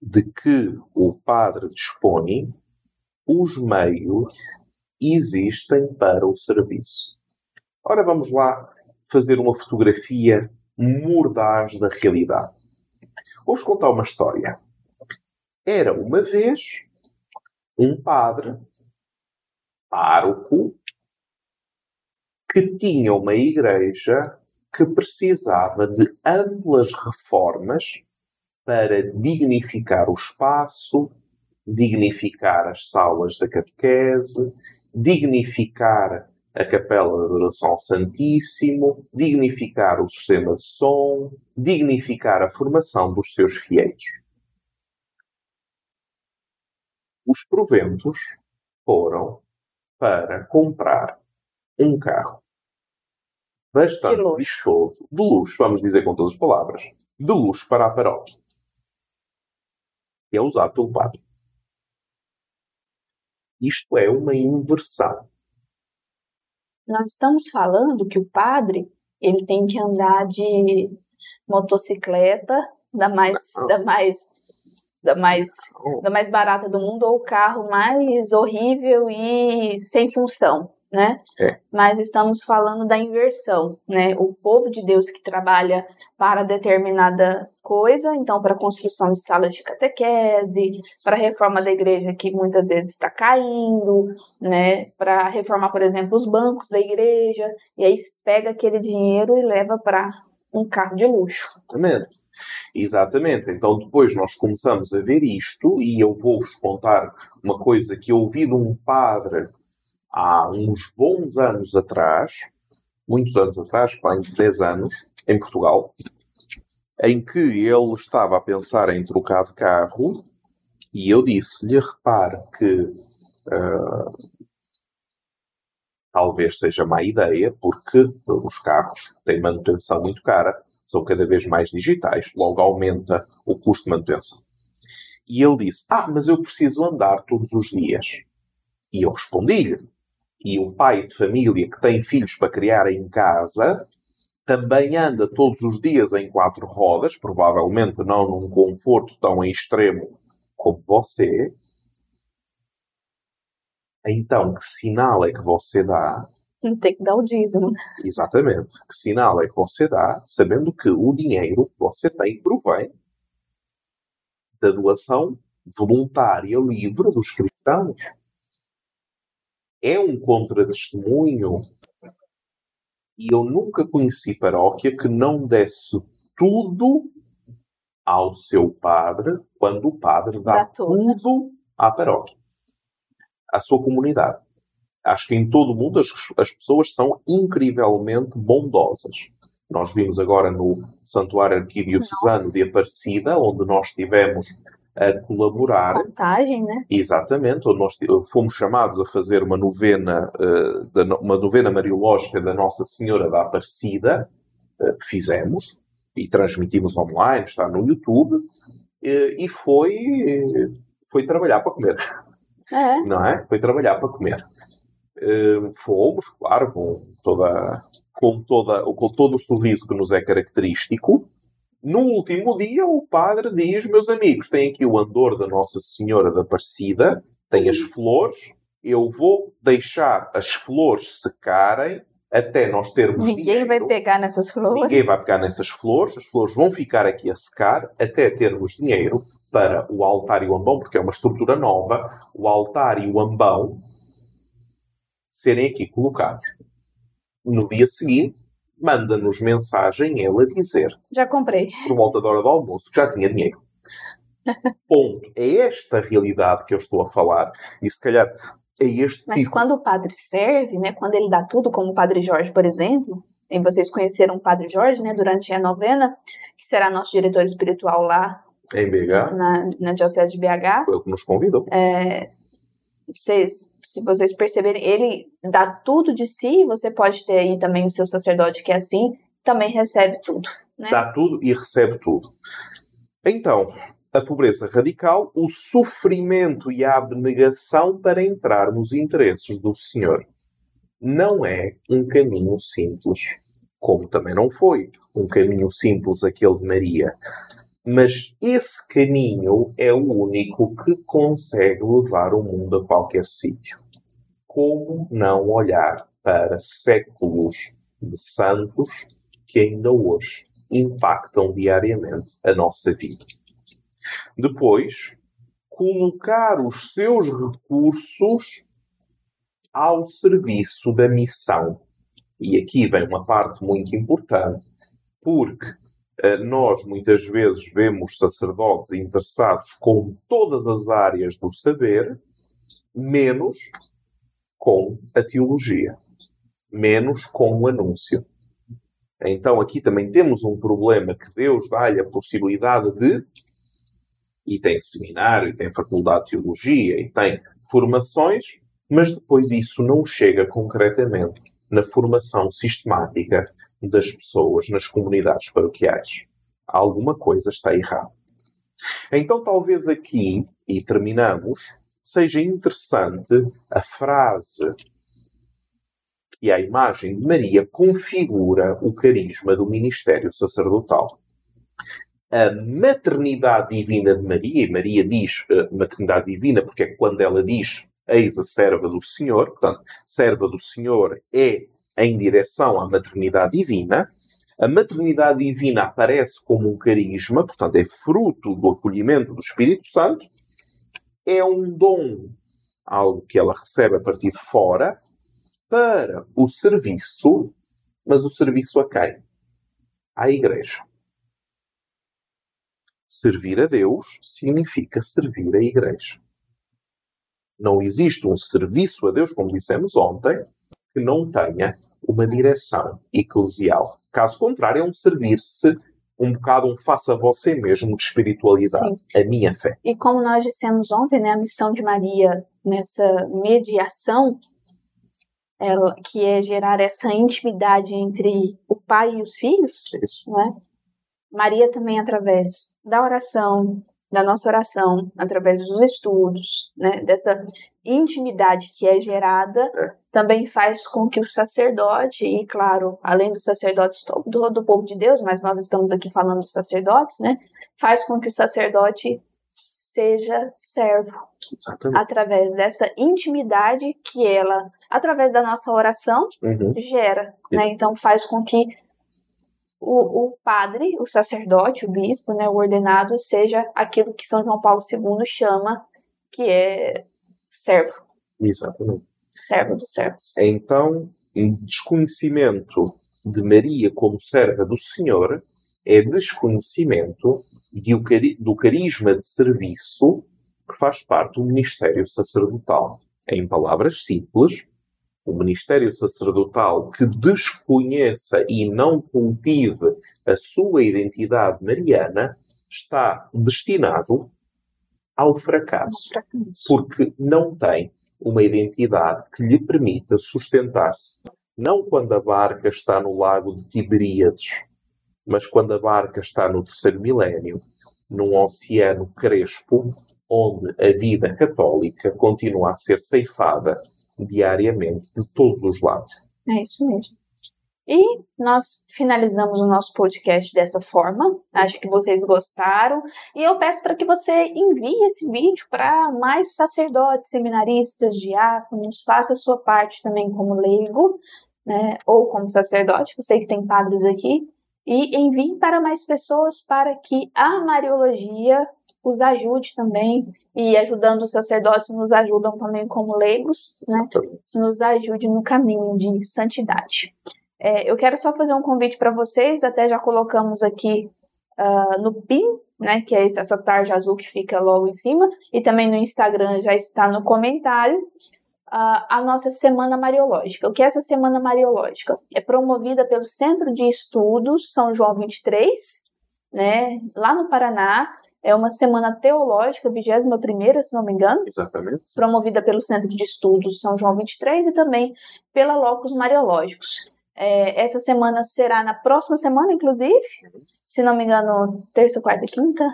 de que o padre dispõe, os meios existem para o serviço. Ora, vamos lá fazer uma fotografia mordaz da realidade. Vou-vos contar uma história. Era uma vez um padre, pároco, que tinha uma igreja que precisava de amplas reformas para dignificar o espaço, dignificar as salas da catequese, dignificar a capela de adoração ao Santíssimo, dignificar o sistema de som, dignificar a formação dos seus fiéis. Os proventos foram para comprar um carro bastante vistoso, de luxo, vamos dizer com todas as palavras, de luxo para a paróquia. E é usado pelo padre. Isto é uma inversão nós estamos falando que o padre ele tem que andar de motocicleta da mais da mais da mais da mais barata do mundo ou o carro mais horrível e sem função, né? É. Mas estamos falando da inversão, né? O povo de Deus que trabalha para determinada coisa, então para construção de salas de catequese, para a reforma da igreja que muitas vezes está caindo, né? Para reformar, por exemplo, os bancos da igreja, e aí pega aquele dinheiro e leva para um carro de luxo. Exatamente. Exatamente. Então depois nós começamos a ver isto e eu vou-vos contar uma coisa que eu ouvi de um padre há uns bons anos atrás, muitos anos atrás, para 10 anos, em Portugal, em que ele estava a pensar em trocar de carro e eu disse-lhe: repare que uh, talvez seja má ideia, porque os carros têm manutenção muito cara, são cada vez mais digitais, logo aumenta o custo de manutenção. E ele disse: Ah, mas eu preciso andar todos os dias. E eu respondi-lhe: E o pai de família que tem filhos para criar em casa também anda todos os dias em quatro rodas, provavelmente não num conforto tão extremo como você. Então, que sinal é que você dá? Tem que dar o dízimo. Exatamente. Que sinal é que você dá, sabendo que o dinheiro que você tem provém da doação voluntária livre dos cristãos? É um contratestemunho e eu nunca conheci paróquia que não desse tudo ao seu padre quando o padre dá, dá tudo. tudo à paróquia, à sua comunidade. Acho que em todo o mundo as, as pessoas são incrivelmente bondosas. Nós vimos agora no Santuário Arquidiocesano de Aparecida, onde nós tivemos a colaborar. Contagem, né? Exatamente, onde nós fomos chamados a fazer uma novena, uh, uma novena mariológica da Nossa Senhora da Aparecida. Uh, fizemos e transmitimos online, está no YouTube. E foi, foi trabalhar para comer. É. Não é? Foi trabalhar para comer. fomos, claro, com toda, com, toda, com todo o sorriso que nos é característico no último dia, o padre diz: Meus amigos, tem aqui o andor da Nossa Senhora da Aparecida, tem as flores, eu vou deixar as flores secarem até nós termos Ninguém dinheiro. vai pegar nessas flores. Ninguém vai pegar nessas flores, as flores vão ficar aqui a secar até termos dinheiro para o altar e o ambão, porque é uma estrutura nova, o altar e o ambão serem aqui colocados. No dia seguinte, manda-nos mensagem ele a dizer. Já comprei. Por volta da hora do almoço, que já tinha dinheiro. Ponto. É esta realidade que eu estou a falar. E se calhar é este Mas tipo. quando o padre serve, né, quando ele dá tudo, como o padre Jorge, por exemplo, e vocês conheceram o padre Jorge, né, durante a novena, que será nosso diretor espiritual lá. Em BH? Na, na Diocese de BH. Foi ele que nos convidou. É, vocês, se vocês perceberem, ele dá tudo de si, você pode ter aí também o seu sacerdote que é assim, também recebe tudo. Né? Dá tudo e recebe tudo. Então, a pobreza radical, o sofrimento e a abnegação para entrar nos interesses do Senhor. Não é um caminho simples, como também não foi um caminho simples aquele de Maria. Mas esse caminho é o único que consegue levar o mundo a qualquer sítio. Como não olhar para séculos de santos que ainda hoje impactam diariamente a nossa vida? Depois, colocar os seus recursos ao serviço da missão. E aqui vem uma parte muito importante, porque nós muitas vezes vemos sacerdotes interessados com todas as áreas do saber, menos com a teologia, menos com o anúncio. Então aqui também temos um problema que Deus dá-lhe a possibilidade de, e tem seminário, e tem faculdade de teologia, e tem formações, mas depois isso não chega concretamente na formação sistemática das pessoas nas comunidades paroquiais. Alguma coisa está errada. Então, talvez aqui, e terminamos, seja interessante a frase que a imagem de Maria configura o carisma do ministério sacerdotal. A maternidade divina de Maria, e Maria diz uh, maternidade divina porque é quando ela diz eis a serva do Senhor, portanto, serva do Senhor é em direção à maternidade divina. A maternidade divina aparece como um carisma, portanto, é fruto do acolhimento do Espírito Santo. É um dom, algo que ela recebe a partir de fora, para o serviço, mas o serviço a quem? À Igreja. Servir a Deus significa servir a Igreja. Não existe um serviço a Deus, como dissemos ontem, que não tenha uma direção eclesial. Caso contrário, é um servir-se um bocado um faça você mesmo de espiritualidade, Sim. a minha fé. E como nós dissemos ontem, né, a missão de Maria nessa mediação, ela, que é gerar essa intimidade entre o pai e os filhos, Isso. Né? Maria também através da oração, da nossa oração, através dos estudos, né, dessa intimidade que é gerada, é. também faz com que o sacerdote, e claro, além dos sacerdotes do, do povo de Deus, mas nós estamos aqui falando dos sacerdotes, né, faz com que o sacerdote seja servo. Exatamente. Através dessa intimidade que ela, através da nossa oração, uhum. gera. Né? Então faz com que o, o padre, o sacerdote, o bispo, né, o ordenado, seja aquilo que São João Paulo II chama que é servo. Exatamente. servo dos servos. Então, um desconhecimento de Maria como serva do Senhor é desconhecimento de, do carisma de serviço que faz parte do ministério sacerdotal. Em palavras simples, o ministério sacerdotal que desconheça e não cultive a sua identidade mariana está destinado ao fracasso, porque não tem uma identidade que lhe permita sustentar-se. Não quando a barca está no lago de Tiberíades, mas quando a barca está no terceiro milénio, num oceano crespo, onde a vida católica continua a ser ceifada diariamente de todos os lados. É isso mesmo. E nós finalizamos o nosso podcast dessa forma. Acho que vocês gostaram. E eu peço para que você envie esse vídeo para mais sacerdotes, seminaristas, diáconos. Faça a sua parte também como leigo, né? Ou como sacerdote. Eu sei que tem padres aqui. E envie para mais pessoas para que a Mariologia os ajude também. E ajudando os sacerdotes, nos ajudam também como leigos, né? Nos ajude no caminho de santidade. É, eu quero só fazer um convite para vocês, até já colocamos aqui uh, no PIN, né, que é essa tarja azul que fica logo em cima, e também no Instagram já está no comentário, uh, a nossa Semana Mariológica. O que é essa Semana Mariológica? É promovida pelo Centro de Estudos São João 23, né, lá no Paraná, é uma semana teológica, 21 se não me engano. Exatamente. Promovida pelo Centro de Estudos São João 23 e também pela Locus Mariológicos. É, essa semana será na próxima semana, inclusive. Se não me engano, terça, quarta e quinta.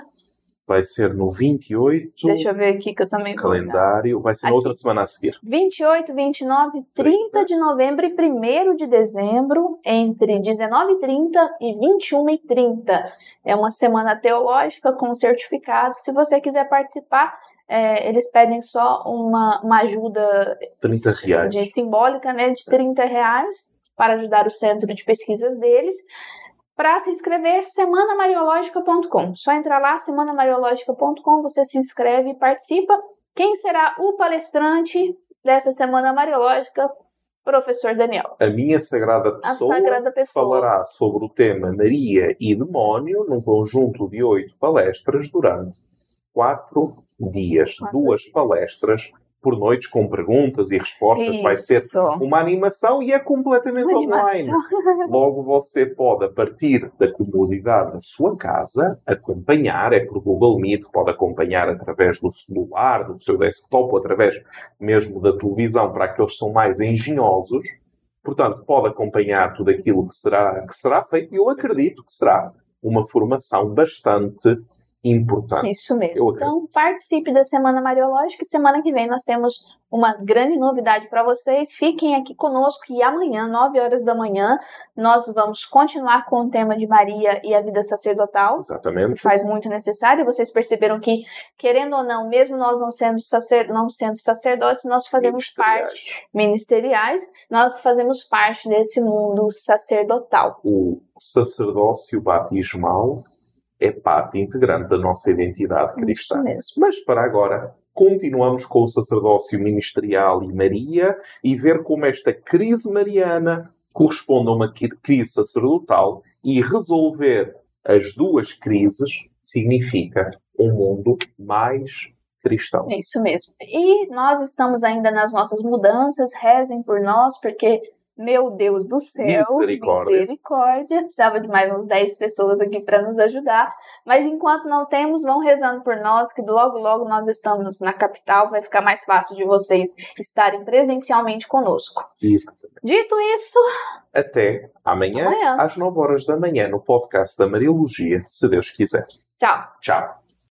Vai ser no 28. Deixa eu ver aqui que eu também vou. Calendário. Vai ser na outra semana a seguir. 28, 29, 30 30. de novembro e 1 de dezembro, entre 19h30 e 21h30. É uma semana teológica com certificado. Se você quiser participar, é, eles pedem só uma, uma ajuda 30 reais. De, simbólica, né, de 30 reais para ajudar o centro de pesquisas deles. Para se inscrever, semanamariológica.com. Só entrar lá, semanamariológica.com, você se inscreve e participa. Quem será o palestrante dessa Semana Mariológica? Professor Daniel. A minha sagrada pessoa, sagrada pessoa, falará sobre o tema Maria e Demónio num conjunto de oito palestras durante quatro dias. Quatro Duas dias. palestras por noites com perguntas e respostas. Isso. Vai ser uma animação e é completamente online. Logo você pode, a partir da comodidade da sua casa, acompanhar, é por Google Meet, pode acompanhar através do celular, do seu desktop, ou através mesmo da televisão, para aqueles que são mais engenhosos. Portanto, pode acompanhar tudo aquilo que será, que será feito e eu acredito que será uma formação bastante importante. Isso mesmo. Então, participe da Semana Mariológica e semana que vem nós temos uma grande novidade para vocês. Fiquem aqui conosco e amanhã, 9 horas da manhã, nós vamos continuar com o tema de Maria e a vida sacerdotal. Exatamente. Se faz muito necessário. Vocês perceberam que, querendo ou não, mesmo nós não sendo, sacer, não sendo sacerdotes, nós fazemos parte ministeriais, nós fazemos parte desse mundo sacerdotal. O sacerdócio batismal é parte integrante da nossa identidade cristã. Mas para agora, continuamos com o sacerdócio ministerial e Maria e ver como esta crise mariana corresponde a uma crise sacerdotal e resolver as duas crises significa um mundo mais cristão. É isso mesmo. E nós estamos ainda nas nossas mudanças, rezem por nós, porque meu Deus do céu, misericórdia. misericórdia. Precisava de mais uns 10 pessoas aqui para nos ajudar. Mas enquanto não temos, vão rezando por nós, que logo, logo nós estamos na capital. Vai ficar mais fácil de vocês estarem presencialmente conosco. Isso. Dito isso. Até amanhã, amanhã, às 9 horas da manhã, no podcast da Mariologia, se Deus quiser. Tchau. Tchau.